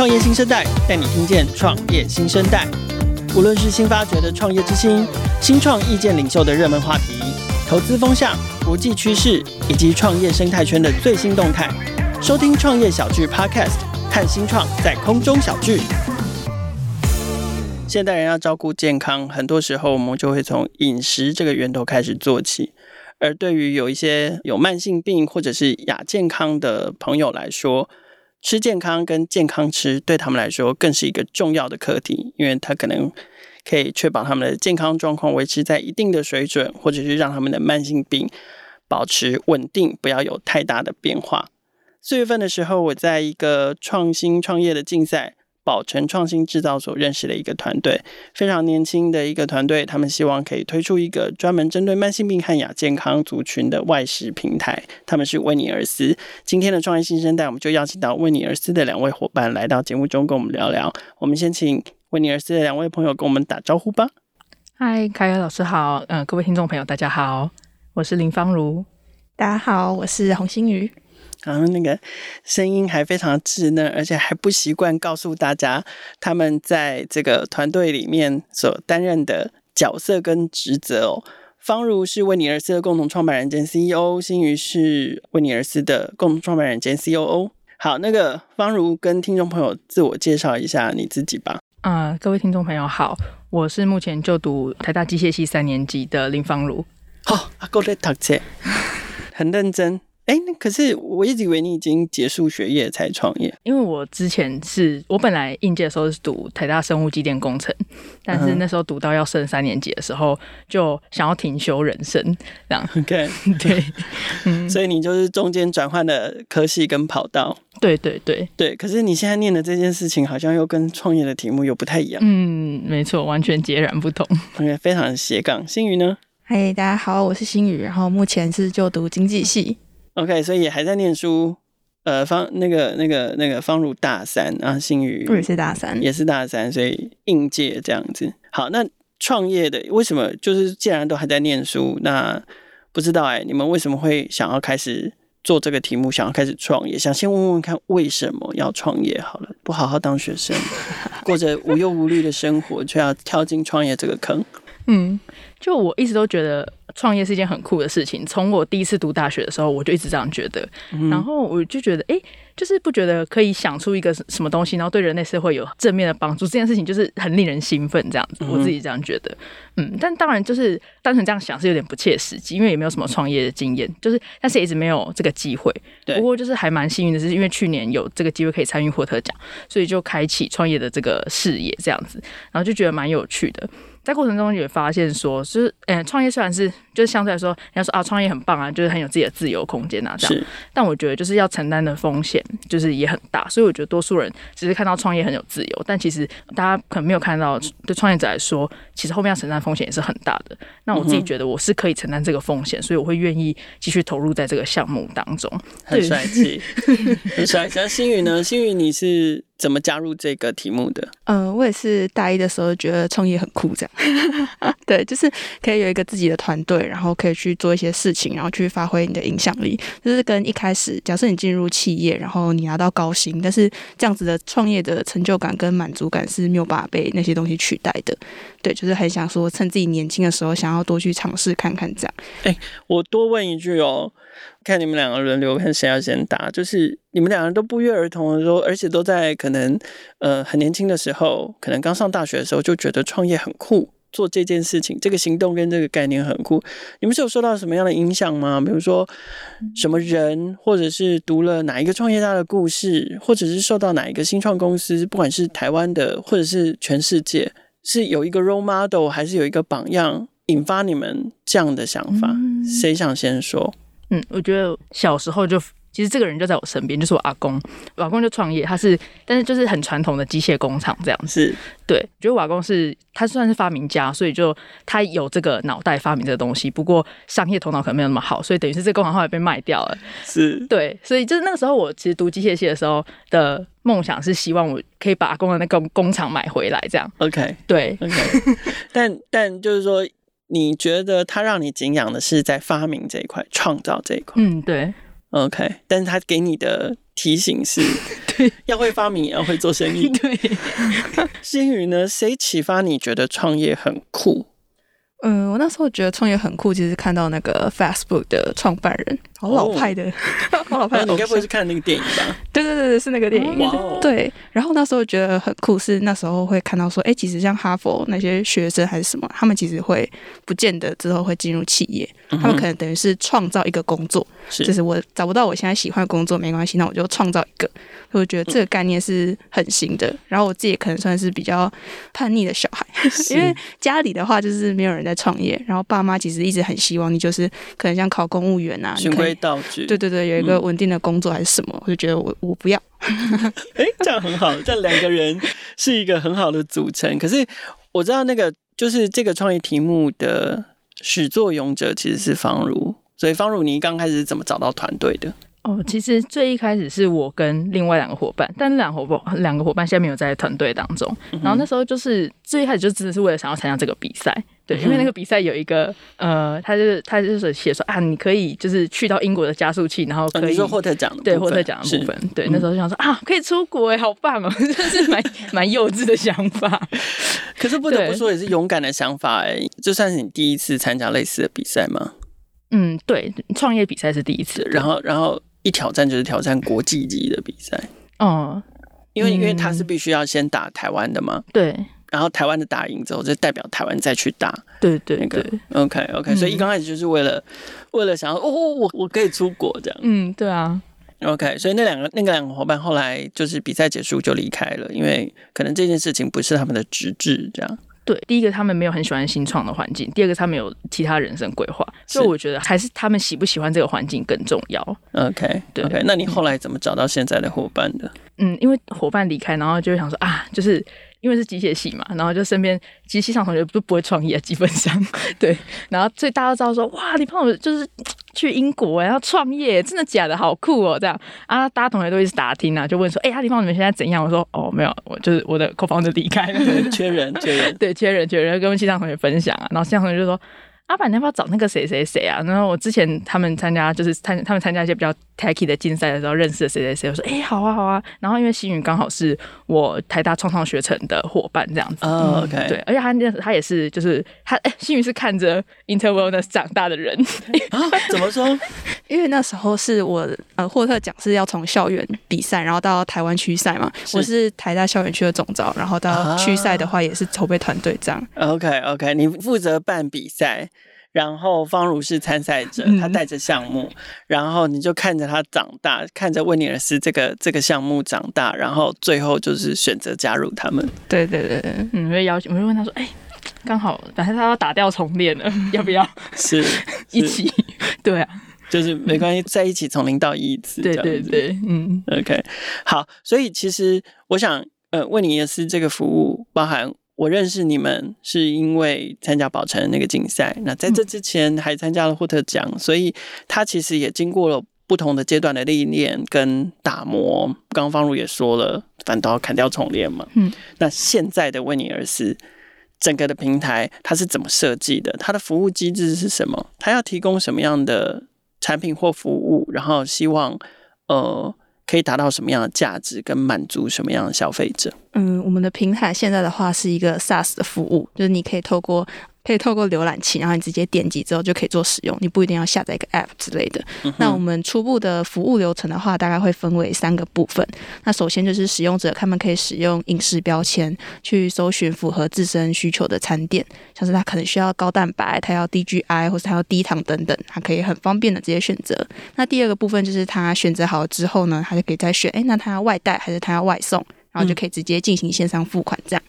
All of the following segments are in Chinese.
创业新生代带你听见创业新生代，无论是新发掘的创业之星、新创意见领袖的热门话题、投资风向、国际趋势以及创业生态圈的最新动态，收听创业小聚 Podcast，看新创在空中小聚。现代人要照顾健康，很多时候我们就会从饮食这个源头开始做起。而对于有一些有慢性病或者是亚健康的朋友来说，吃健康跟健康吃对他们来说更是一个重要的课题，因为它可能可以确保他们的健康状况维持在一定的水准，或者是让他们的慢性病保持稳定，不要有太大的变化。四月份的时候，我在一个创新创业的竞赛。宝成创新制造所认识的一个团队，非常年轻的一个团队，他们希望可以推出一个专门针对慢性病和亚健康族群的外食平台。他们是威尼尔斯。今天的创业新生代，我们就邀请到威尼尔斯的两位伙伴来到节目中跟我们聊聊。我们先请威尼尔斯的两位朋友跟我们打招呼吧。嗨，凯尔老师好，嗯、呃，各位听众朋友大家好，我是林芳如。大家好，我是洪欣瑜。然后那个声音还非常稚嫩，而且还不习惯告诉大家他们在这个团队里面所担任的角色跟职责哦。方如是威尼尔斯的共同创办人兼 CEO，欣瑜是威尼尔斯的共同创办人兼 COO。好，那个方如跟听众朋友自我介绍一下你自己吧。啊、呃，各位听众朋友好，我是目前就读台大机械系三年级的林芳如。好，阿哥在读册，很认真。哎，那可是我一直以为你已经结束学业才创业，因为我之前是我本来应届的时候是读台大生物机电工程，但是那时候读到要升三年级的时候，就想要停休人生这样。OK，对，嗯，所以你就是中间转换的科系跟跑道。对对对对，可是你现在念的这件事情好像又跟创业的题目又不太一样。嗯，没错，完全截然不同。OK，非常斜杠。新宇呢？嗨，大家好，我是新宇，然后目前是就读经济系。OK，所以也还在念书，呃，方那个那个那个方如大三啊，新宇也是大三，也是大三，所以应届这样子。好，那创业的为什么就是既然都还在念书，那不知道哎、欸，你们为什么会想要开始做这个题目，想要开始创业？想先问问看为什么要创业？好了，不好好当学生，过着无忧无虑的生活，却要跳进创业这个坑？嗯，就我一直都觉得。创业是一件很酷的事情。从我第一次读大学的时候，我就一直这样觉得。嗯、然后我就觉得，哎、欸，就是不觉得可以想出一个什么东西，然后对人类社会有正面的帮助，这件事情就是很令人兴奋。这样子，我自己这样觉得。嗯，但当然就是单纯这样想是有点不切实际，因为也没有什么创业的经验，就是但是也一直没有这个机会。对。不过就是还蛮幸运的，是因为去年有这个机会可以参与获特奖，所以就开启创业的这个事业，这样子，然后就觉得蛮有趣的。在过程中也发现说，就是，呃，创业虽然是就是相对来说，人家说啊，创业很棒啊，就是很有自己的自由空间啊，这样。但我觉得就是要承担的风险就是也很大，所以我觉得多数人只是看到创业很有自由，但其实大家可能没有看到，对创业者来说，其实后面要承担风险也是很大的。那我自己觉得我是可以承担这个风险，所以我会愿意继续投入在这个项目当中。很帅气，很帅气。那星宇呢？星宇你是？怎么加入这个题目的？嗯、呃，我也是大一的时候觉得创业很酷，这样。对，就是可以有一个自己的团队，然后可以去做一些事情，然后去发挥你的影响力。就是跟一开始，假设你进入企业，然后你拿到高薪，但是这样子的创业的成就感跟满足感是没有办法被那些东西取代的。对，就是很想说，趁自己年轻的时候，想要多去尝试看看这样。哎，我多问一句哦。看你们两个轮流，看谁要先答。就是你们两个人都不约而同的说，而且都在可能呃很年轻的时候，可能刚上大学的时候就觉得创业很酷，做这件事情，这个行动跟这个概念很酷。你们是有受到什么样的影响吗？比如说什么人，或者是读了哪一个创业家的故事，或者是受到哪一个新创公司，不管是台湾的或者是全世界，是有一个 role model，还是有一个榜样，引发你们这样的想法？谁想先说？嗯，我觉得小时候就其实这个人就在我身边，就是我阿公。我阿公就创业，他是但是就是很传统的机械工厂这样子。对，我觉得我阿公是他算是发明家，所以就他有这个脑袋发明这个东西。不过商业头脑可能没有那么好，所以等于是这个工厂后来被卖掉了。是，对，所以就是那个时候我其实读机械系的时候的梦想是希望我可以把阿公的那个工厂买回来，这样。OK，对，OK 但。但 但就是说。你觉得他让你敬仰的是在发明这一块、创造这一块？嗯，对。OK，但是他给你的提醒是，对，要会发明，也要会做生意。对，星宇呢？谁启发你觉得创业很酷？嗯，我那时候觉得创业很酷，其实看到那个 Facebook 的创办人，好老派的，哦、好老派的。你该不会是看那个电影吧？对对对对，是那个电影。哦、对，然后那时候觉得很酷，是那时候会看到说，哎，其实像哈佛那些学生还是什么，他们其实会不见得之后会进入企业，他们可能等于是创造一个工作，就是我找不到我现在喜欢的工作没关系，那我就创造一个。我觉得这个概念是很新的，然后我自己可能算是比较叛逆的小孩，因为家里的话就是没有人在创业，然后爸妈其实一直很希望你就是可能像考公务员啊，循规蹈矩，对对对，有一个稳定的工作还是什么，嗯、我就觉得我我不要。哎，这样很好，这两个人是一个很好的组成。可是我知道那个就是这个创业题目的始作俑者其实是方如，所以方如你刚开始是怎么找到团队的？哦，其实最一开始是我跟另外两个伙伴，但两伙伴两个伙伴现在没有在团队当中。嗯、然后那时候就是最一开始就真的是为了想要参加这个比赛，对，嗯、因为那个比赛有一个呃，他就是他就是写说啊，你可以就是去到英国的加速器，然后可以、获得奖，对，获得奖的部分，对，那时候就想说啊，可以出国哎，好棒哦，这是蛮蛮幼稚的想法。可是不得不说也是勇敢的想法哎，就算是你第一次参加类似的比赛吗？嗯，对，创业比赛是第一次，然后然后。一挑战就是挑战国际级的比赛，哦，因为因为他是必须要先打台湾的嘛，对，然后台湾的打赢之后，就代表台湾再去打，对对对，那个，OK OK，所以一刚开始就是为了为了想要哦，我我可以出国这样，嗯，对啊，OK，所以那两个那个两个伙伴后来就是比赛结束就离开了，因为可能这件事情不是他们的职志这样。对，第一个他们没有很喜欢新创的环境，第二个他们有其他人生规划，所以我觉得还是他们喜不喜欢这个环境更重要。OK，对，OK，那你后来怎么找到现在的伙伴的？嗯，因为伙伴离开，然后就会想说啊，就是。因为是机械系嘛，然后就身边机械上同学都不会创业，基本上对。然后所以大家都知道说，哇，你胖友就是去英国然后创业，真的假的？好酷哦，这样啊，大家同学都一直打听啊，就问说，哎、欸，阿里胖你们现在怎样？我说，哦，没有，我就是我的 co-founder 离开了，缺人，缺人，对，缺人，缺人，跟西藏同学分享啊，然后西藏同学就说。阿板，你要不要找那个谁谁谁啊？然后我之前他们参加就是参他们参加一些比较 techy 的竞赛的时候认识的谁谁谁，我说哎、欸、好啊好啊。然后因为新宇刚好是我台大创创学程的伙伴这样子。哦、OK、嗯。对，而且他他也是就是他哎，新宇是看着 Interwellness 长大的人啊？怎么说？因为那时候是我呃霍特奖是要从校园比赛，然后到台湾区赛嘛。是我是台大校园区的总召，然后到区赛的话也是筹备团队这样。OK OK，你负责办比赛。然后方如是参赛者，他带着项目，嗯、然后你就看着他长大，看着威尼尔斯这个这个项目长大，然后最后就是选择加入他们。对对对，嗯，我会邀请，我会问他说：“哎，刚好，反正他要打掉重练了，要不要？是，是一起？对啊，就是没关系，在一起从零到一次。对对对，嗯，OK，好，所以其实我想，呃，威尼尔斯这个服务包含。我认识你们是因为参加宝城那个竞赛，那在这之前还参加了霍特奖，所以他其实也经过了不同的阶段的历练跟打磨。刚刚方如也说了，反正都要砍掉重练嘛。嗯，那现在的威尼尔斯整个的平台它是怎么设计的？它的服务机制是什么？它要提供什么样的产品或服务？然后希望呃。可以达到什么样的价值，跟满足什么样的消费者？嗯，我们的平台现在的话是一个 SaaS 的服务，就是你可以透过。可以透过浏览器，然后你直接点击之后就可以做使用，你不一定要下载一个 App 之类的。嗯、那我们初步的服务流程的话，大概会分为三个部分。那首先就是使用者他们可以使用饮食标签去搜寻符合自身需求的餐点，像是他可能需要高蛋白，他要低 GI，或是他要低糖等等，他可以很方便的直接选择。那第二个部分就是他选择好了之后呢，他就可以再选，哎，那他要外带还是他要外送？然后就可以直接进行线上付款，这样。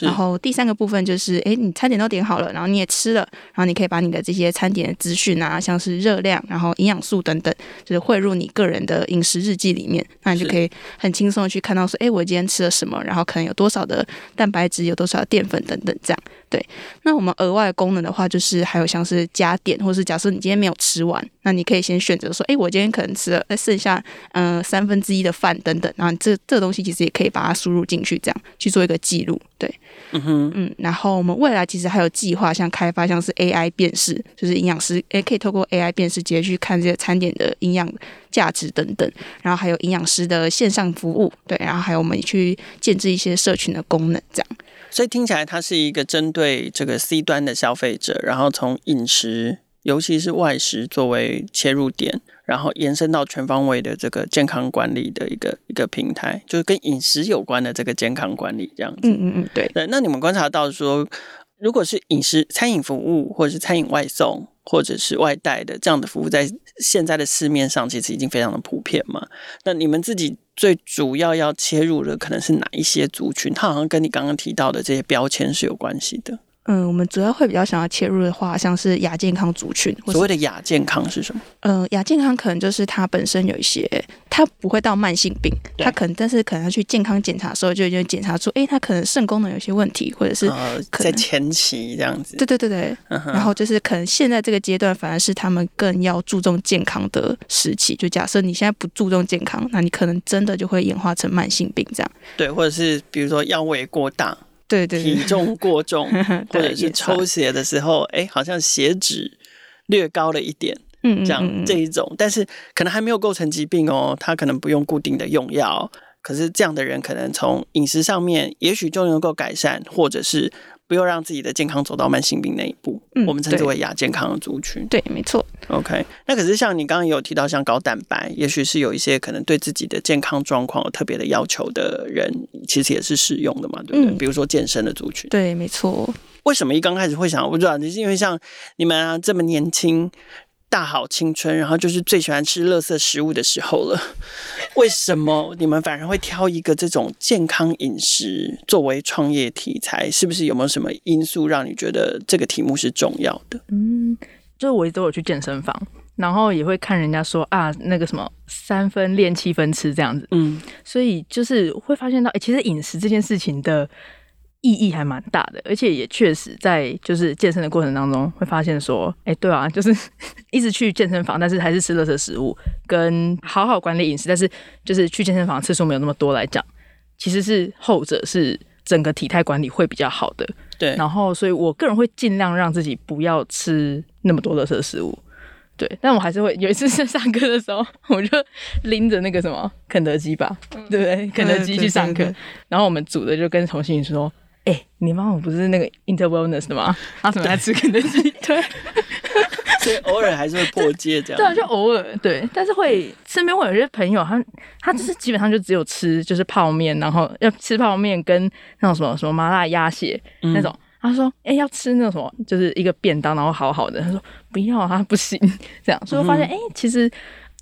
嗯、然后第三个部分就是，哎，你餐点都点好了，然后你也吃了，然后你可以把你的这些餐点的资讯啊，像是热量、然后营养素等等，就是汇入你个人的饮食日记里面，那你就可以很轻松的去看到说，哎，我今天吃了什么，然后可能有多少的蛋白质，有多少的淀粉等等，这样。对。那我们额外的功能的话，就是还有像是加点，或是假设你今天没有吃完，那你可以先选择说，哎，我今天可能吃了剩下嗯、呃、三分之一的饭等等，然后这这个东西其实也可以把把它输入进去，这样去做一个记录。对，嗯哼，嗯，然后我们未来其实还有计划，像开发像是 AI 辨识，就是营养师诶可以透过 AI 辨识直接去看这些餐点的营养价值等等，然后还有营养师的线上服务，对，然后还有我们去建置一些社群的功能，这样。所以听起来它是一个针对这个 C 端的消费者，然后从饮食，尤其是外食作为切入点，然后延伸到全方位的这个健康管理的一个一个平台，就是跟饮食有关的这个健康管理这样子。嗯嗯嗯，对。对，那你们观察到说，如果是饮食餐饮服务，或者是餐饮外送，或者是外带的这样的服务，在现在的市面上其实已经非常的普遍嘛？那你们自己最主要要切入的可能是哪一些族群？它好像跟你刚刚提到的这些标签是有关系的。嗯，我们主要会比较想要切入的话，像是亚健康族群。所谓的亚健康是什么？嗯、呃，亚健康可能就是它本身有一些，它不会到慢性病，它可能，但是可能要去健康检查的时候，就已经检查出，哎，它可能肾功能有些问题，或者是呃在前期这样子。对对对对。嗯、然后就是可能现在这个阶段，反而是他们更要注重健康的时期。就假设你现在不注重健康，那你可能真的就会演化成慢性病这样。对，或者是比如说腰围过大。对对，对，体重过重，或者是抽血的时候，哎，好像血脂略高了一点，嗯，这样这一种，但是可能还没有构成疾病哦，他可能不用固定的用药，可是这样的人可能从饮食上面，也许就能够改善，或者是。不要让自己的健康走到慢性病那一步，嗯、我们称之为亚健康的族群。对，没错。OK，那可是像你刚刚有提到，像高蛋白，也许是有一些可能对自己的健康状况有特别的要求的人，其实也是适用的嘛，对不对？嗯、比如说健身的族群。对，没错。为什么一刚开始会想？我不知道，你是因为像你们啊这么年轻。大好青春，然后就是最喜欢吃垃圾食物的时候了。为什么你们反而会挑一个这种健康饮食作为创业题材？是不是有没有什么因素让你觉得这个题目是重要的？嗯，就是我都有去健身房，然后也会看人家说啊，那个什么三分练七分吃这样子。嗯，所以就是会发现到，哎，其实饮食这件事情的。意义还蛮大的，而且也确实在就是健身的过程当中会发现说，哎，对啊，就是一直去健身房，但是还是吃垃圾食物，跟好好管理饮食，但是就是去健身房次数没有那么多来讲，其实是后者是整个体态管理会比较好的。对，然后所以我个人会尽量让自己不要吃那么多垃圾食物。对，但我还是会有一次是上课的时候，我就拎着那个什么肯德基吧，对不对？肯德基去上课，然后我们组的就跟同行说。哎、欸，你妈妈不是那个 Interwellness 的吗？她怎么在吃肯德基？对，所以偶尔还是会破戒这样。对啊，就偶尔对，但是会身边会有些朋友，他他就是基本上就只有吃就是泡面，然后要吃泡面跟那种什么什么麻辣鸭血那种。嗯、他说：“哎、欸，要吃那种什么，就是一个便当，然后好好的。”他说：“不要，他不行。”这样，所以我发现，哎、欸，其实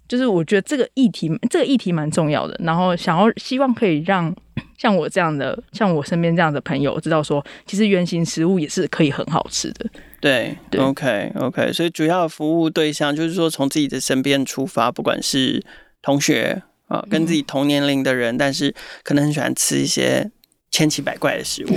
就是我觉得这个议题，这个议题蛮重要的。然后想要希望可以让。像我这样的，像我身边这样的朋友，知道说，其实原型食物也是可以很好吃的。对，对 okay, okay, 所以主要的服务对象就是说，从自己的身边出发，不管是同学啊，跟自己同年龄的人，嗯、但是可能很喜欢吃一些千奇百怪的食物，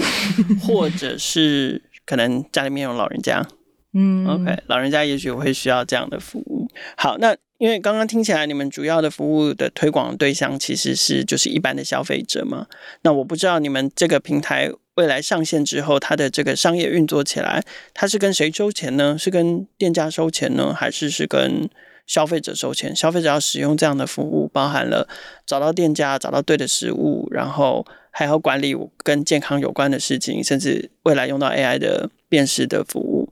或者是可能家里面有老人家，嗯，OK，老人家也许会需要这样的服务。好，那。因为刚刚听起来，你们主要的服务的推广对象其实是就是一般的消费者嘛。那我不知道你们这个平台未来上线之后，它的这个商业运作起来，它是跟谁收钱呢？是跟店家收钱呢，还是是跟消费者收钱？消费者要使用这样的服务，包含了找到店家、找到对的食物，然后还要管理跟健康有关的事情，甚至未来用到 AI 的辨识的服务，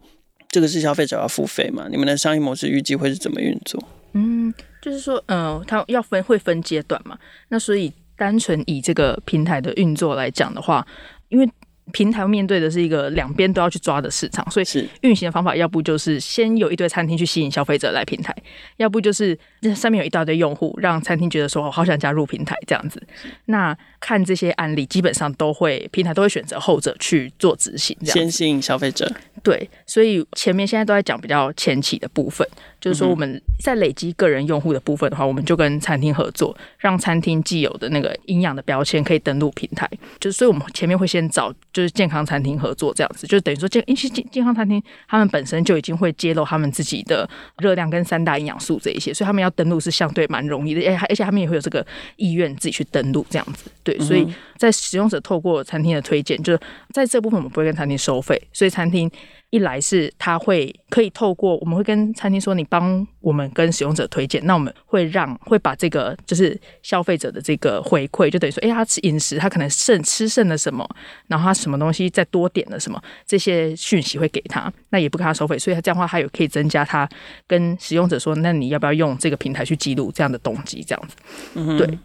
这个是消费者要付费嘛？你们的商业模式预计会是怎么运作？嗯，就是说，嗯、呃，它要分会分阶段嘛，那所以单纯以这个平台的运作来讲的话，因为。平台面对的是一个两边都要去抓的市场，所以是运行的方法，要不就是先有一堆餐厅去吸引消费者来平台，要不就是这上面有一大堆用户，让餐厅觉得说我好想加入平台这样子。那看这些案例，基本上都会平台都会选择后者去做执行，这样先吸引消费者。对，所以前面现在都在讲比较前期的部分，就是说我们在累积个人用户的部分的话，我们就跟餐厅合作，让餐厅既有的那个营养的标签可以登录平台。就是所以我们前面会先找。就是健康餐厅合作这样子，就等于说健，因为健健康餐厅他们本身就已经会揭露他们自己的热量跟三大营养素这一些，所以他们要登录是相对蛮容易的，而且他们也会有这个意愿自己去登录这样子。对，所以在使用者透过餐厅的推荐，就是在这部分我们不会跟餐厅收费，所以餐厅。一来是他会可以透过，我们会跟餐厅说，你帮我们跟使用者推荐，那我们会让会把这个就是消费者的这个回馈，就等于说，哎，他吃饮食他可能剩吃剩了什么，然后他什么东西再多点了什么，这些讯息会给他，那也不跟他收费，所以他这样的话他有可以增加他跟使用者说，那你要不要用这个平台去记录这样的动机，这样子，嗯，对。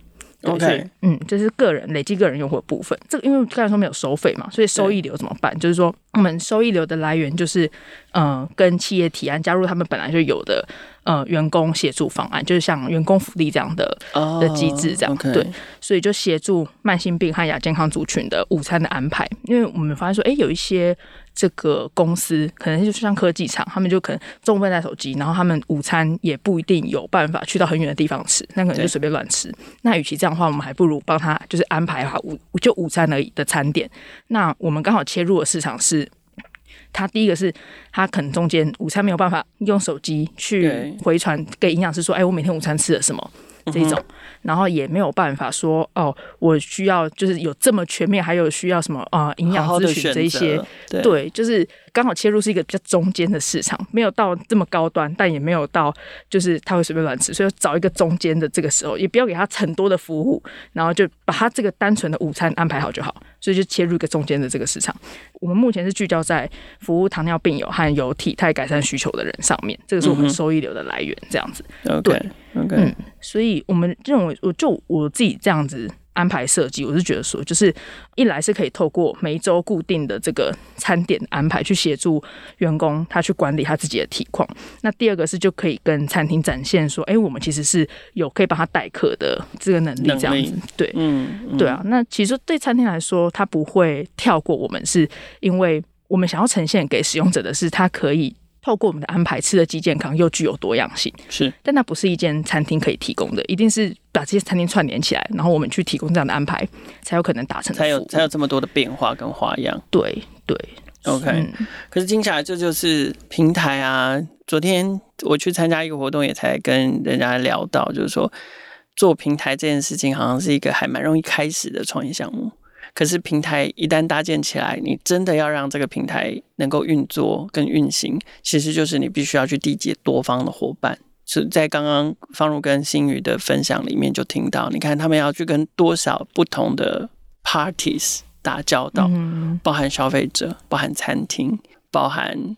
OK，嗯，这是个人累积个人用户的部分。这个因为刚才说没有收费嘛，所以收益流怎么办？就是说，我们收益流的来源就是，嗯、呃，跟企业提案加入他们本来就有的，呃，员工协助方案，就是像员工福利这样的、oh, 的机制这样。对，所以就协助慢性病和亚健康族群的午餐的安排。因为我们发现说，哎，有一些。这个公司可能就像科技厂，他们就可能中午不带手机，然后他们午餐也不一定有办法去到很远的地方吃，那可能就随便乱吃。那与其这样的话，我们还不如帮他就是安排好午就午餐而已的餐点。那我们刚好切入的市场是，他第一个是他可能中间午餐没有办法用手机去回传给营养师说，哎，我每天午餐吃了什么。这种，然后也没有办法说哦，我需要就是有这么全面，还有需要什么啊、呃、营养咨询这一些，对，对，就是。刚好切入是一个比较中间的市场，没有到这么高端，但也没有到就是他会随便乱吃，所以找一个中间的这个时候，也不要给他很多的服务，然后就把他这个单纯的午餐安排好就好，所以就切入一个中间的这个市场。我们目前是聚焦在服务糖尿病友和有体态改善需求的人上面，这个是我们收益流的来源，这样子。嗯、对嗯，所以我们认为，我就我自己这样子。安排设计，我是觉得说，就是一来是可以透过每一周固定的这个餐点安排，去协助员工他去管理他自己的体况。那第二个是就可以跟餐厅展现说，哎、欸，我们其实是有可以帮他代课的这个能力，这样子。对，嗯，嗯，对啊。那其实对餐厅来说，他不会跳过我们，是因为我们想要呈现给使用者的是，他可以。透过我们的安排，吃的既健康又具有多样性，是，但那不是一间餐厅可以提供的，一定是把这些餐厅串联起来，然后我们去提供这样的安排，才有可能达成，才有才有这么多的变化跟花样。对对，OK、嗯。可是听起来这就是平台啊。昨天我去参加一个活动，也才跟人家聊到，就是说做平台这件事情，好像是一个还蛮容易开始的创业项目。可是平台一旦搭建起来，你真的要让这个平台能够运作跟运行，其实就是你必须要去缔结多方的伙伴。是在刚刚方如跟新宇的分享里面就听到，你看他们要去跟多少不同的 parties 打交道，包含消费者、包含餐厅、包含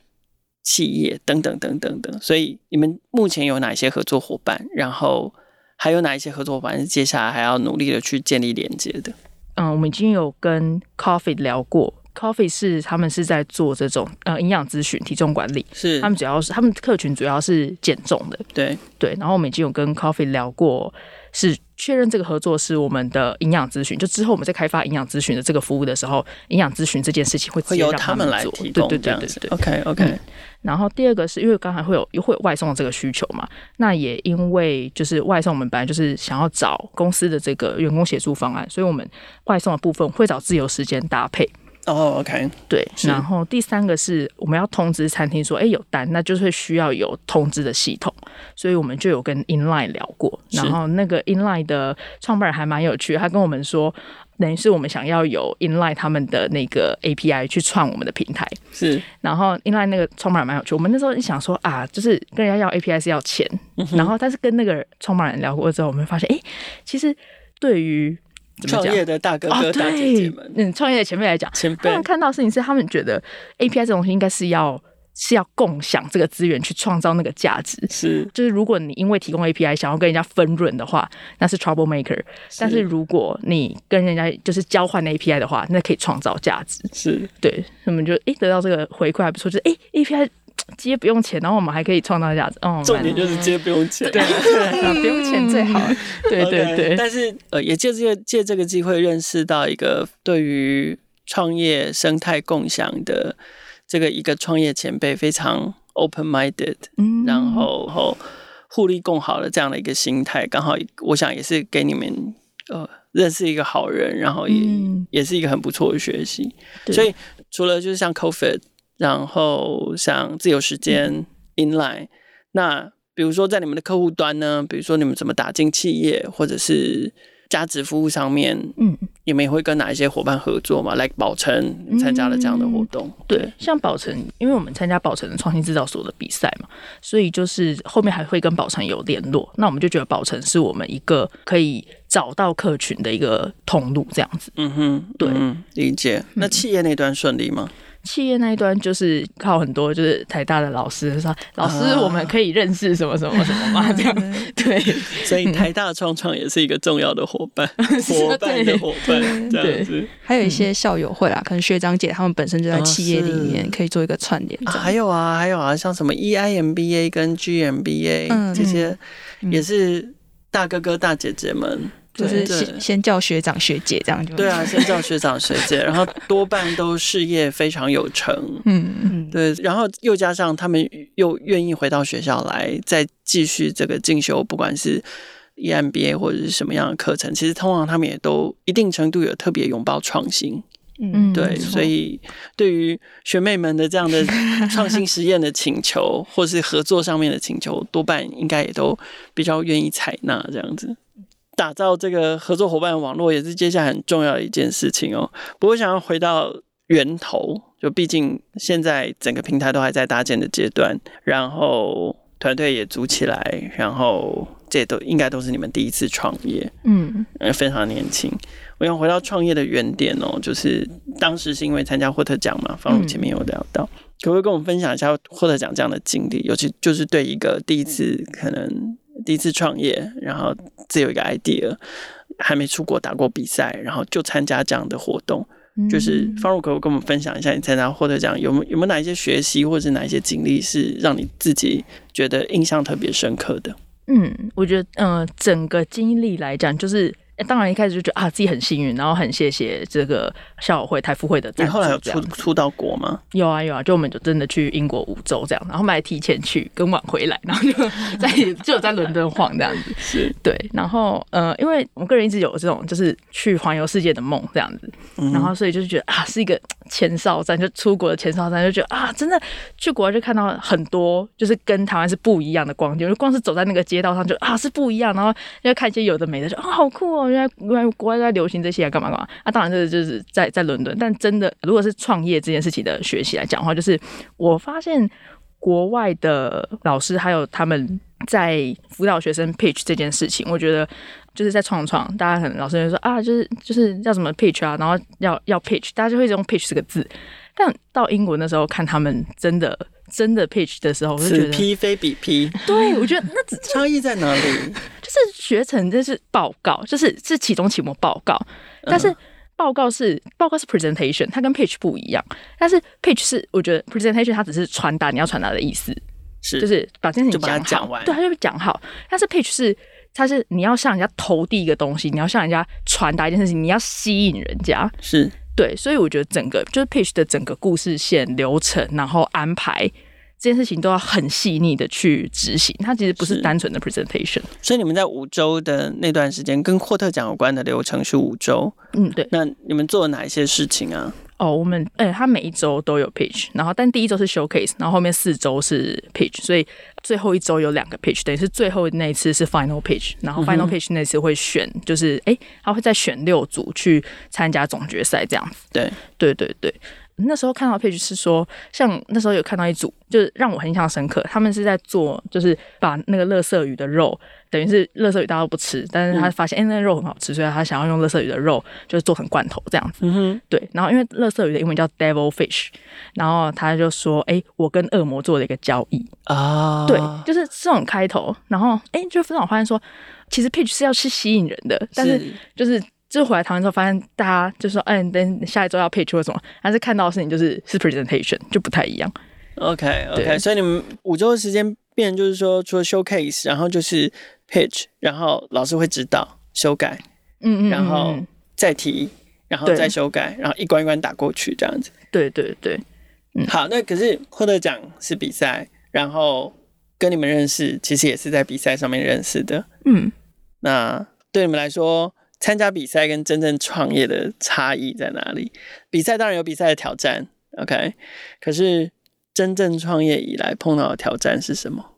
企业等等等等等。所以你们目前有哪些合作伙伴？然后还有哪一些合作伙伴是接下来还要努力的去建立连接的？嗯，我们已经有跟 Coffee 聊过，Coffee 是他们是在做这种呃营养咨询、体重管理，是他们主要是他们客群主要是减重的，对对。然后我们已经有跟 Coffee 聊过，是确认这个合作是我们的营养咨询，就之后我们在开发营养咨询的这个服务的时候，营养咨询这件事情会直接让他们来做，对对对对对对。OK OK。嗯然后第二个是因为刚才会有会有外送的这个需求嘛，那也因为就是外送，我们本来就是想要找公司的这个员工协助方案，所以我们外送的部分会找自由时间搭配。哦，OK，对。然后第三个是我们要通知餐厅说，哎，有单，那就是会需要有通知的系统，所以我们就有跟 Inline 聊过。然后那个 Inline 的创办人还蛮有趣，他跟我们说。等于是我们想要有 Inline 他们的那个 API 去创我们的平台，是。然后 Inline 那个创办人蛮有趣，我们那时候想说啊，就是跟人家要 API 是要钱，嗯、然后但是跟那个创办人聊过之后，我们发现，哎、欸，其实对于创业的大哥哥、大姐姐们，嗯，创业的前辈来讲，前辈他们看到的事情是，他们觉得 API 这东西应该是要。是要共享这个资源去创造那个价值，是就是如果你因为提供 API 想要跟人家分润的话，那是 trouble maker。但是如果你跟人家就是交换 API 的话，那可以创造价值，是对。我们就诶、欸、得到这个回馈还不错，就是诶、欸、API 接不用钱，然后我们还可以创造价值。哦，重点就是接不用钱，对，不用钱最好。对 对对。Okay, 但是呃，也借这个借这个机会认识到一个对于创业生态共享的。这个一个创业前辈非常 open minded，嗯，然后后互利共好的这样的一个心态，刚好我想也是给你们呃认识一个好人，然后也、嗯、也是一个很不错的学习。所以除了就是像 COVID，然后像自由时间、嗯、Inline，那比如说在你们的客户端呢，比如说你们怎么打进企业，或者是价值服务上面，嗯，你们也会跟哪一些伙伴合作嘛？Like 宝成参加了这样的活动，嗯、对，像宝成，因为我们参加宝成的创新制造所的比赛嘛，所以就是后面还会跟宝成有联络。那我们就觉得宝成是我们一个可以找到客群的一个通路，这样子。嗯哼，对，嗯、理解。那企业那段顺利吗？嗯企业那一端就是靠很多，就是台大的老师说，老师我们可以认识什么什么什么嘛，这样对。所以台大创创也是一个重要的伙伴，伙伴的伙伴这样子。还有一些校友会啦，可能学长姐他们本身就在企业里面，可以做一个串联。还有啊，还有啊，像什么 EIMBA 跟 GMBA 这些，也是大哥哥大姐姐们。就是先先叫学长学姐这样就对啊，先叫学长学姐，然后多半都事业非常有成，嗯。嗯，对，然后又加上他们又愿意回到学校来再继续这个进修，不管是 EMBA 或者是什么样的课程，其实通常他们也都一定程度有特别拥抱创新，嗯，对，所以对于学妹们的这样的创新实验的请求，或是合作上面的请求，多半应该也都比较愿意采纳这样子。打造这个合作伙伴网络也是接下来很重要的一件事情哦。不过，想要回到源头，就毕竟现在整个平台都还在搭建的阶段，然后团队也组起来，然后这都应该都是你们第一次创业，嗯，非常年轻。我想回到创业的原点哦，就是当时是因为参加获特奖嘛，方如前面有聊到，可不可以跟我们分享一下获特奖这样的经历？尤其就是对一个第一次可能。第一次创业，然后自有一个 idea，还没出国打过比赛，然后就参加这样的活动，嗯、就是方如可跟我们分享一下你参加获得奖有没有有没有哪一些学习或者是哪一些经历是让你自己觉得印象特别深刻的？嗯，我觉得，嗯、呃，整个经历来讲，就是。当然一开始就觉得啊自己很幸运，然后很谢谢这个校友会、台复会的。你后来有出出到国吗？有啊有啊，就我们就真的去英国五周这样，然后我们还提前去，跟晚回来，然后就 在就有在伦敦晃这样子。是对，然后呃，因为我个人一直有这种就是去环游世界的梦这样子，然后所以就是觉得啊是一个前哨站，就出国的前哨站，就觉得啊真的去国外就看到很多就是跟台湾是不一样的光景，就光是走在那个街道上就啊是不一样，然后要看一些有的没的，就啊好酷哦。原来原来国外在流行这些，干嘛干嘛啊？当然这个就是在在伦敦，但真的如果是创业这件事情的学习来讲的话，就是我发现国外的老师还有他们在辅导学生 pitch 这件事情，我觉得就是在创创，大家可能老师就说啊，就是就是要什么 pitch 啊，然后要要 pitch，大家就会用 pitch 这个字。但到英国那时候看他们真的真的 pitch 的时候，我就觉得此 P 非比 P。对，我觉得那 差异在哪里？就是学成这是报告，就是是期中、期末报告，但是报告是报告是 presentation，它跟 pitch 不一样。但是 pitch 是我觉得 presentation 它只是传达你要传达的意思，是就是把这件事情讲完，对，他就讲好。但是 pitch 是他是你要向人家投递一个东西，你要向人家传达一件事情，你要吸引人家，是对。所以我觉得整个就是 pitch 的整个故事线流程，然后安排。这件事情都要很细腻的去执行，它其实不是单纯的 presentation。所以你们在五周的那段时间，跟霍特奖有关的流程是五周。嗯，对。那你们做了哪一些事情啊？哦，我们哎，他每一周都有 pitch，然后但第一周是 showcase，然后后面四周是 pitch，所以最后一周有两个 pitch，等于是最后那一次是 final pitch，然后 final pitch 那次会选，就是哎，他会再选六组去参加总决赛这样子。对，对，对，对。那时候看到 pitch 是说，像那时候有看到一组，就是让我很印象深刻。他们是在做，就是把那个乐色鱼的肉，等于是乐色鱼大家都不吃，但是他发现哎、嗯欸，那个肉很好吃，所以他想要用乐色鱼的肉，就是做成罐头这样子。嗯哼，对。然后因为乐色鱼的英文叫 devil fish，然后他就说，哎、欸，我跟恶魔做了一个交易啊。对，就是这种开头。然后哎、欸，就非常发现说，其实 pitch 是要去吸引人的，但是就是。就回来台湾之后，发现大家就说：“哎，等下一周要 pitch 或什么。”但是看到的事情就是是 presentation，就不太一样。OK OK，所以你们五周的时间变，就是说除了 showcase，然后就是 pitch，然后老师会指导修改，嗯，嗯嗯，然后再提，然后再修改，然后一关一关打过去这样子。对对对，嗯，好，那可是获得奖是比赛，然后跟你们认识，其实也是在比赛上面认识的。嗯，那对你们来说。参加比赛跟真正创业的差异在哪里？比赛当然有比赛的挑战，OK，可是真正创业以来碰到的挑战是什么？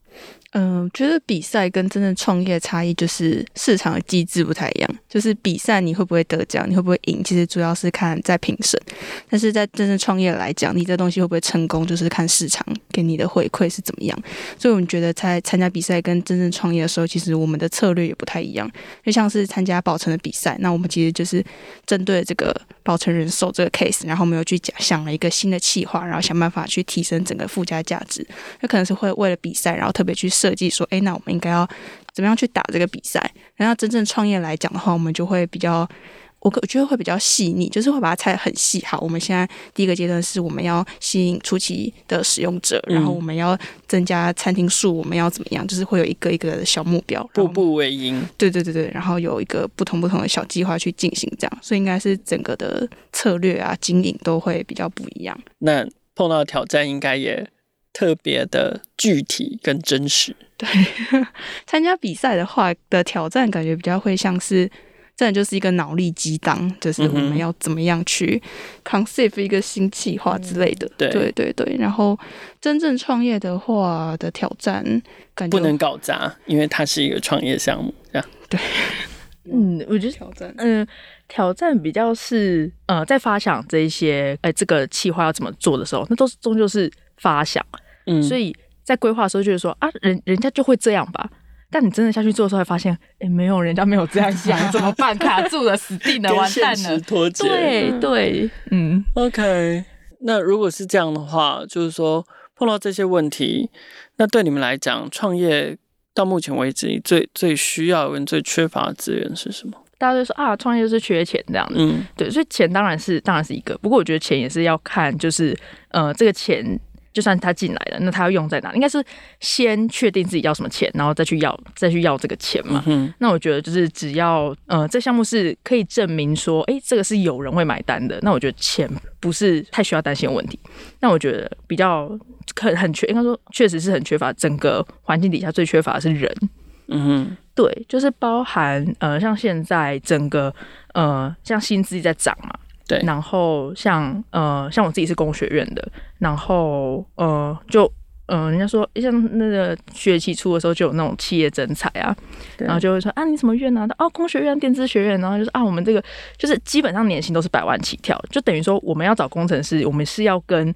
嗯，觉得比赛跟真正创业差异就是市场的机制不太一样。就是比赛你会不会得奖，你会不会赢，其实主要是看在评审。但是在真正创业来讲，你这东西会不会成功，就是看市场给你的回馈是怎么样。所以我们觉得在参加比赛跟真正创业的时候，其实我们的策略也不太一样。就像是参加宝成的比赛，那我们其实就是针对这个宝成人寿这个 case，然后我们又去想了一个新的企划，然后想办法去提升整个附加价值。有可能是会为了比赛，然后特别去设。计说：“哎，那我们应该要怎么样去打这个比赛？然后真正创业来讲的话，我们就会比较，我我觉得会比较细腻，就是会把它拆得很细。好，我们现在第一个阶段是我们要吸引初期的使用者，然后我们要增加餐厅数，我们要怎么样？就是会有一个一个的小目标，步步为营。对对对对，然后有一个不同不同的小计划去进行，这样，所以应该是整个的策略啊，经营都会比较不一样。那碰到的挑战应该也。”特别的具体跟真实。对，参加比赛的话的挑战，感觉比较会像是，真的就是一个脑力激荡，就是我们要怎么样去 conceive 一个新企划之类的。对对对。然后真正创业的话的挑战，感觉不能搞砸，因为它是一个创业项目。这样对。嗯，我觉得挑战，嗯，挑战比较是呃，在发想这一些，哎，这个企划要怎么做的时候，那都是终究是发想。嗯，所以在规划的时候就是说啊，人人家就会这样吧。但你真的下去做的时候，会发现，哎，没有，人家没有这样想，怎么办？卡住了，死定了，完蛋了，脱节。对对，嗯，OK。那如果是这样的话，就是说碰到这些问题，那对你们来讲，创业到目前为止最最需要跟最缺乏的资源是什么？大家都说啊，创业就是缺钱这样子。嗯，对，所以钱当然是当然是一个，不过我觉得钱也是要看，就是呃，这个钱。就算他进来了，那他要用在哪？应该是先确定自己要什么钱，然后再去要，再去要这个钱嘛。嗯、那我觉得就是只要呃，这项目是可以证明说，哎、欸，这个是有人会买单的，那我觉得钱不是太需要担心的问题。那我觉得比较很很缺，应该说确实是很缺乏，整个环境底下最缺乏的是人。嗯哼，对，就是包含呃，像现在整个呃，像薪资在涨嘛。对，然后像呃，像我自己是工学院的，然后呃，就嗯、呃，人家说像那个学期初的时候就有那种企业征才啊，然后就会说啊，你什么院啊？哦，工学院、电子学院，然后就是啊，我们这个就是基本上年薪都是百万起跳，就等于说我们要找工程师，我们是要跟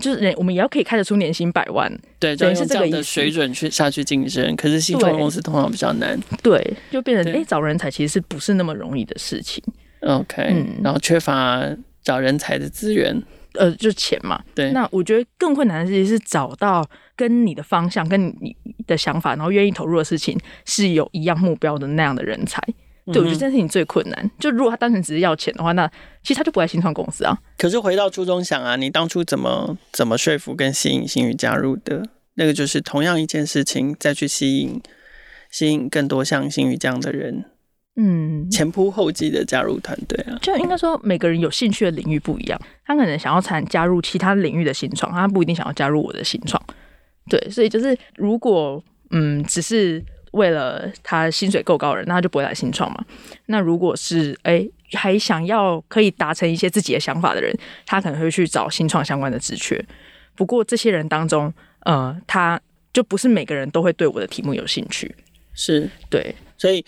就是人，我们也要可以开得出年薪百万，对，等于是这样的水准去下去竞争。可是新创公司通常比较难，对，就变成哎，找人才其实是不是那么容易的事情。OK，嗯，然后缺乏找人才的资源，呃，就钱嘛。对，那我觉得更困难的事情是找到跟你的方向、跟你的想法，然后愿意投入的事情是有一样目标的那样的人才。嗯、对，我觉得这件事情最困难。就如果他单纯只是要钱的话，那其实他就不会新创公司啊。可是回到初衷想啊，你当初怎么怎么说服跟吸引新宇加入的？那个就是同样一件事情，再去吸引吸引更多像新宇这样的人。嗯，前仆后继的加入团队啊，就应该说每个人有兴趣的领域不一样，他可能想要参加入其他领域的新创，他不一定想要加入我的新创。对，所以就是如果嗯只是为了他薪水够高的人，那他就不会来新创嘛。那如果是哎、欸、还想要可以达成一些自己的想法的人，他可能会去找新创相关的职缺。不过这些人当中，呃，他就不是每个人都会对我的题目有兴趣。是对，所以。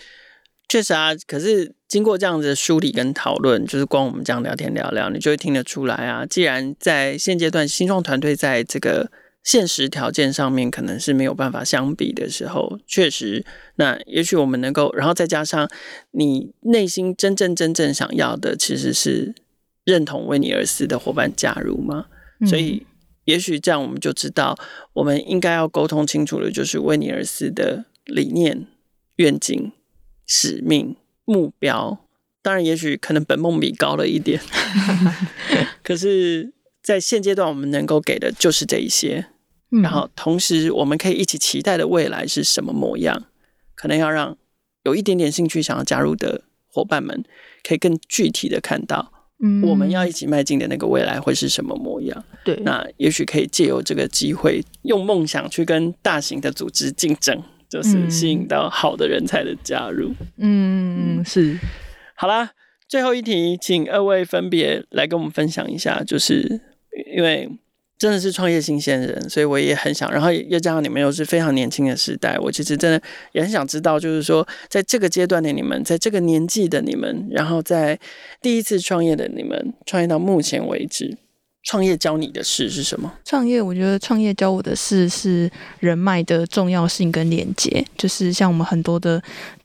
确实啊，可是经过这样子的梳理跟讨论，就是光我们这样聊天聊聊，你就会听得出来啊。既然在现阶段新创团队在这个现实条件上面可能是没有办法相比的时候，确实，那也许我们能够，然后再加上你内心真正真正想要的，其实是认同为你而死的伙伴加入嘛。所以，也许这样我们就知道，我们应该要沟通清楚的，就是为你而死的理念愿景。使命、目标，当然，也许可能本梦比高了一点，可是，在现阶段，我们能够给的就是这一些。嗯、然后，同时，我们可以一起期待的未来是什么模样？可能要让有一点点兴趣想要加入的伙伴们，可以更具体的看到，我们要一起迈进的那个未来会是什么模样？对、嗯，那也许可以借由这个机会，用梦想去跟大型的组织竞争。就是吸引到好的人才的加入。嗯，是。好啦，最后一题，请二位分别来跟我们分享一下，就是因为。真的是创业新鲜人，所以我也很想，然后又加上你们又是非常年轻的时代，我其实真的也很想知道，就是说在这个阶段的你们，在这个年纪的你们，然后在第一次创业的你们，创业到目前为止。创业教你的事是什么？创业，我觉得创业教我的事是人脉的重要性跟连接。就是像我们很多的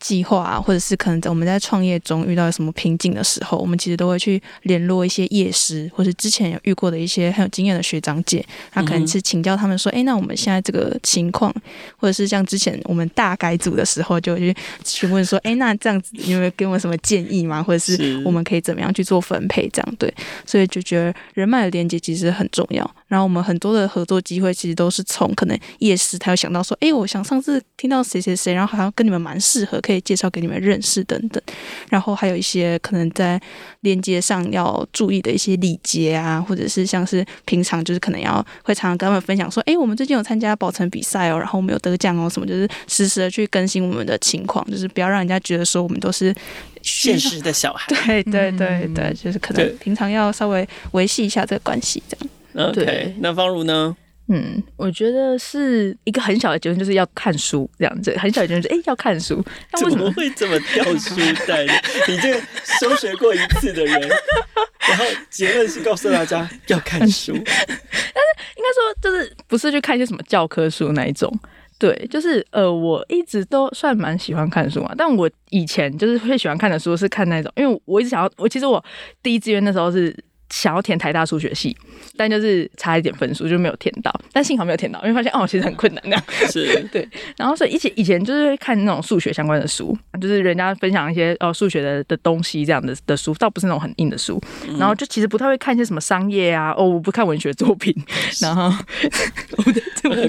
计划啊，或者是可能在我们在创业中遇到什么瓶颈的时候，我们其实都会去联络一些业师，或是之前有遇过的一些很有经验的学长姐，他可能是请教他们说，哎、嗯，那我们现在这个情况，或者是像之前我们大改组的时候，就去询问说，哎，那这样子你有没有给我什么建议吗？或者是我们可以怎么样去做分配？这样对，所以就觉得人脉的连接其实很重要。然后我们很多的合作机会，其实都是从可能夜市他有想到说，哎，我想上次听到谁谁谁，然后好像跟你们蛮适合，可以介绍给你们认识等等。然后还有一些可能在链接上要注意的一些礼节啊，或者是像是平常就是可能要会常常跟他们分享说，哎，我们最近有参加保存比赛哦，然后我们有得奖哦，什么就是实时的去更新我们的情况，就是不要让人家觉得说我们都是现实的小孩。对对对对，就是可能平常要稍微维系一下这个关系这样。对，那方如呢？嗯，我觉得是一个很小的结论，就是要看书这样子。很小的结论，就是哎，要看书。那为什么，怎么会这么掉书袋呢？你这个休学过一次的人，然后结论是告诉大家要看书。但是应该说，就是不是去看一些什么教科书那一种。对，就是呃，我一直都算蛮喜欢看书嘛。但我以前就是会喜欢看的书是看那种，因为我一直想要，我其实我第一志愿那时候是。想要填台大数学系，但就是差一点分数就没有填到，但幸好没有填到，因为发现哦，其实很困难这样。是，对。然后所以以前以前就是会看那种数学相关的书，就是人家分享一些哦数学的的东西这样的的书，倒不是那种很硬的书。然后就其实不太会看一些什么商业啊，哦，我不看文学作品。然后，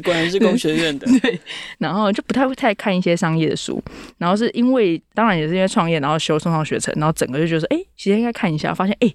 果然是工学院的。对。然后就不太会太看一些商业的书。然后是因为当然也是因为创业，然后修送上学程，然后整个就觉得说，哎，其实应该看一下，发现哎。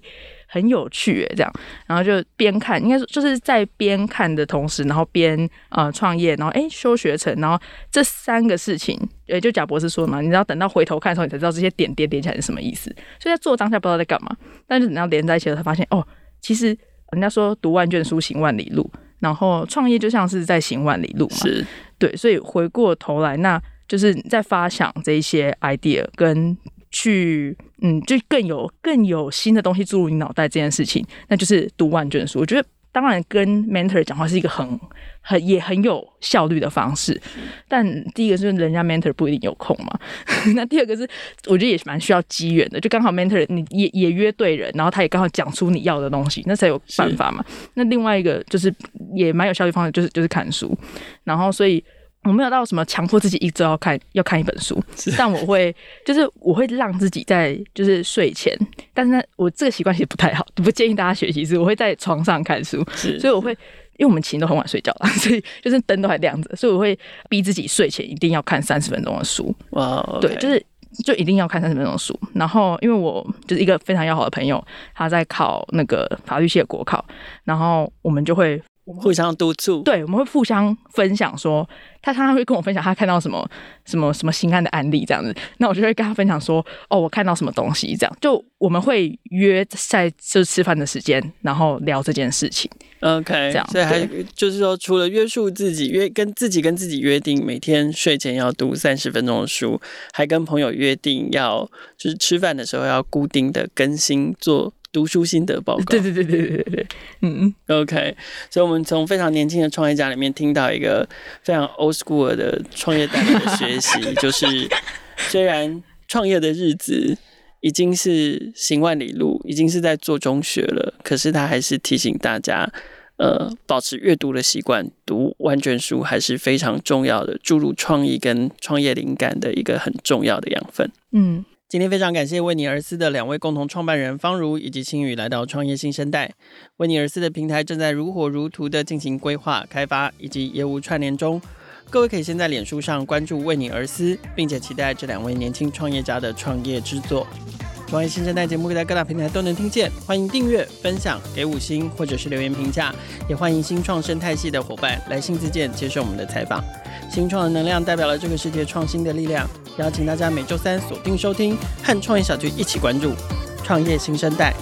很有趣诶，这样，然后就边看，应该说就是在边看的同时，然后边呃创业，然后诶修学成，然后这三个事情，诶就贾博士说嘛，你要等到回头看的时候，你才知道这些点点点起来是什么意思。所以在做当下不知道在干嘛，但是等到连在一起了，才发现哦，其实人家说读万卷书行万里路，然后创业就像是在行万里路嘛，是对，所以回过头来，那就是在发想这一些 idea 跟。去，嗯，就更有更有新的东西注入你脑袋这件事情，那就是读万卷书。我觉得，当然跟 mentor 讲话是一个很很也很有效率的方式。但第一个是人家 mentor 不一定有空嘛，那第二个是我觉得也蛮需要机缘的，就刚好 mentor 你也也约对人，然后他也刚好讲出你要的东西，那才有办法嘛。那另外一个就是也蛮有效率方式，就是就是看书，然后所以。我没有到什么强迫自己一周要看要看一本书，但我会 就是我会让自己在就是睡前，但是呢，我这个习惯其实不太好，不建议大家学习。是我会在床上看书，所以我会因为我们琴都很晚睡觉了，所以就是灯都还亮着，所以我会逼自己睡前一定要看三十分钟的书。哇，wow, okay. 对，就是就一定要看三十分钟的书。然后因为我就是一个非常要好的朋友，他在考那个法律系的国考，然后我们就会。我们互相督促，对，我们会互相分享说，他常常会跟我分享他看到什么什么什么新案的案例这样子，那我就会跟他分享说，哦，我看到什么东西这样，就我们会约在就是吃饭的时间，然后聊这件事情。OK，这样，所以还就是说，除了约束自己约跟自己跟自己约定每天睡前要读三十分钟的书，还跟朋友约定要就是吃饭的时候要固定的更新做。读书心得报告。对 对对对对对，嗯，OK。所以，我们从非常年轻的创业家里面听到一个非常 old school 的创业带来的学习，就是虽然创业的日子已经是行万里路，已经是在做中学了，可是他还是提醒大家，呃，保持阅读的习惯，读万卷书还是非常重要的，注入创意跟创业灵感的一个很重要的养分。嗯。今天非常感谢为你而思的两位共同创办人方如以及青宇来到创业新生代。为你而思的平台正在如火如荼的进行规划、开发以及业务串联中。各位可以先在脸书上关注为你而思，并且期待这两位年轻创业家的创业之作。创业新生代节目在各大平台都能听见，欢迎订阅、分享、给五星或者是留言评价，也欢迎新创生态系的伙伴来信自荐接受我们的采访。新创的能量代表了这个世界创新的力量，邀请大家每周三锁定收听，和创业小聚一起关注创业新生代。